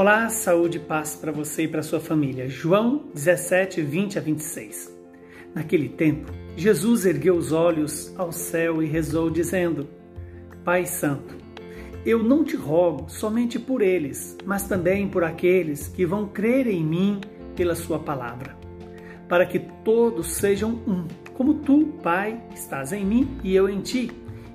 Olá, saúde e paz para você e para sua família. João 17, 20 a 26. Naquele tempo, Jesus ergueu os olhos ao céu e rezou, dizendo: Pai Santo, eu não te rogo somente por eles, mas também por aqueles que vão crer em mim pela Sua palavra, para que todos sejam um, como tu, Pai, estás em mim e eu em ti,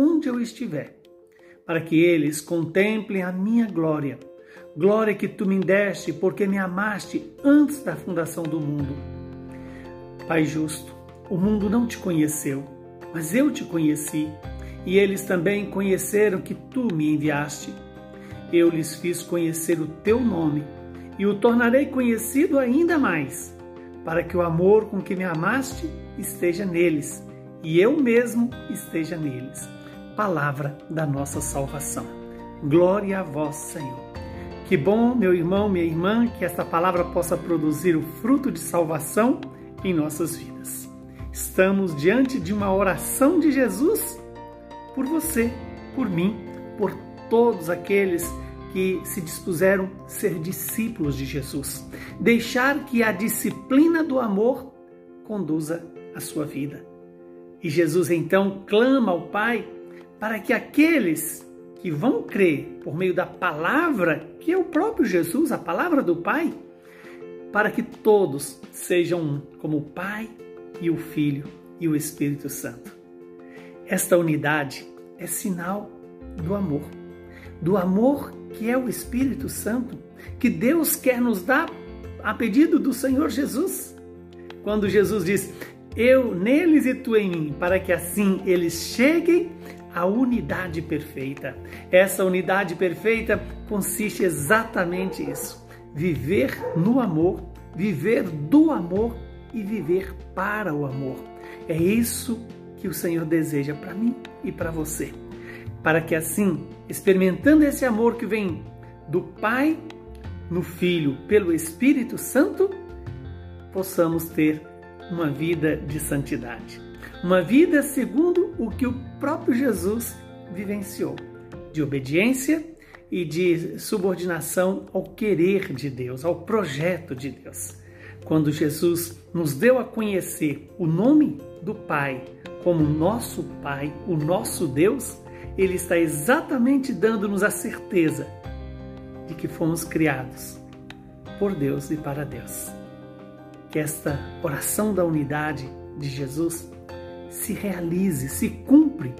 onde eu estiver para que eles contemplem a minha glória. Glória que tu me deste, porque me amaste antes da fundação do mundo. Pai justo, o mundo não te conheceu, mas eu te conheci, e eles também conheceram que tu me enviaste. Eu lhes fiz conhecer o teu nome, e o tornarei conhecido ainda mais, para que o amor com que me amaste esteja neles, e eu mesmo esteja neles palavra da nossa salvação. Glória a vós, Senhor. Que bom, meu irmão, minha irmã, que esta palavra possa produzir o fruto de salvação em nossas vidas. Estamos diante de uma oração de Jesus por você, por mim, por todos aqueles que se dispuseram ser discípulos de Jesus. Deixar que a disciplina do amor conduza a sua vida. E Jesus então clama ao Pai para que aqueles que vão crer por meio da palavra, que é o próprio Jesus, a palavra do Pai, para que todos sejam um, como o Pai e o Filho e o Espírito Santo. Esta unidade é sinal do amor, do amor que é o Espírito Santo, que Deus quer nos dar a pedido do Senhor Jesus. Quando Jesus diz: Eu neles e tu em mim, para que assim eles cheguem a unidade perfeita. Essa unidade perfeita consiste exatamente isso: viver no amor, viver do amor e viver para o amor. É isso que o Senhor deseja para mim e para você. Para que assim, experimentando esse amor que vem do Pai no Filho pelo Espírito Santo, possamos ter uma vida de santidade. Uma vida segundo o que o próprio Jesus vivenciou, de obediência e de subordinação ao querer de Deus, ao projeto de Deus. Quando Jesus nos deu a conhecer o nome do Pai como nosso Pai, o nosso Deus, ele está exatamente dando-nos a certeza de que fomos criados por Deus e para Deus. Que esta oração da unidade de Jesus se realize, se cumpre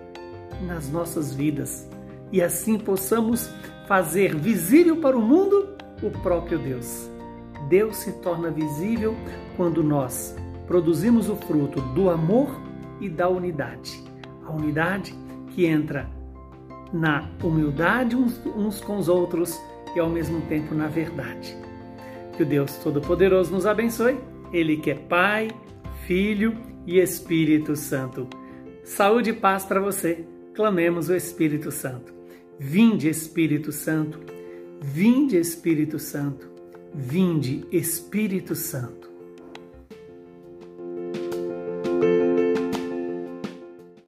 nas nossas vidas e assim possamos fazer visível para o mundo o próprio Deus. Deus se torna visível quando nós produzimos o fruto do amor e da unidade. A unidade que entra na humildade uns, com os outros e ao mesmo tempo na verdade. Que o Deus Todo-Poderoso nos abençoe. Ele que é Pai, Filho e Espírito Santo. Saúde e paz para você. Clamemos o Espírito Santo. Vinde, Espírito Santo. Vinde, Espírito Santo. Vinde, Espírito Santo.